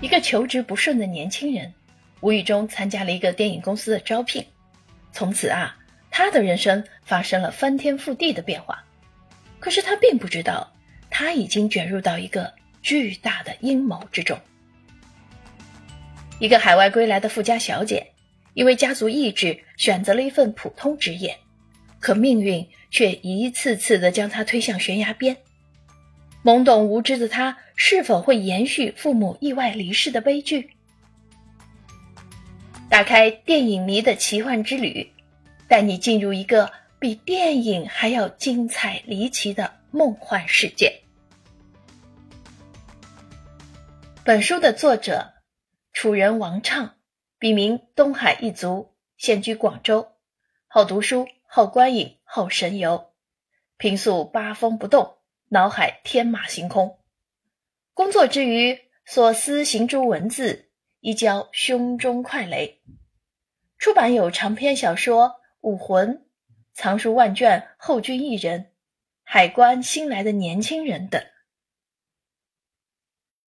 一个求职不顺的年轻人，无意中参加了一个电影公司的招聘，从此啊，他的人生发生了翻天覆地的变化。可是他并不知道，他已经卷入到一个巨大的阴谋之中。一个海外归来的富家小姐，因为家族意志，选择了一份普通职业，可命运却一次次的将她推向悬崖边。懵懂无知的他，是否会延续父母意外离世的悲剧？打开电影迷的奇幻之旅，带你进入一个比电影还要精彩离奇的梦幻世界。本书的作者，楚人王畅，笔名东海一族，现居广州，好读书，好观影，好神游，平素八风不动。脑海天马行空，工作之余所思行诸文字，一交胸中快雷。出版有长篇小说《武魂》，藏书万卷，后君一人，海关新来的年轻人等。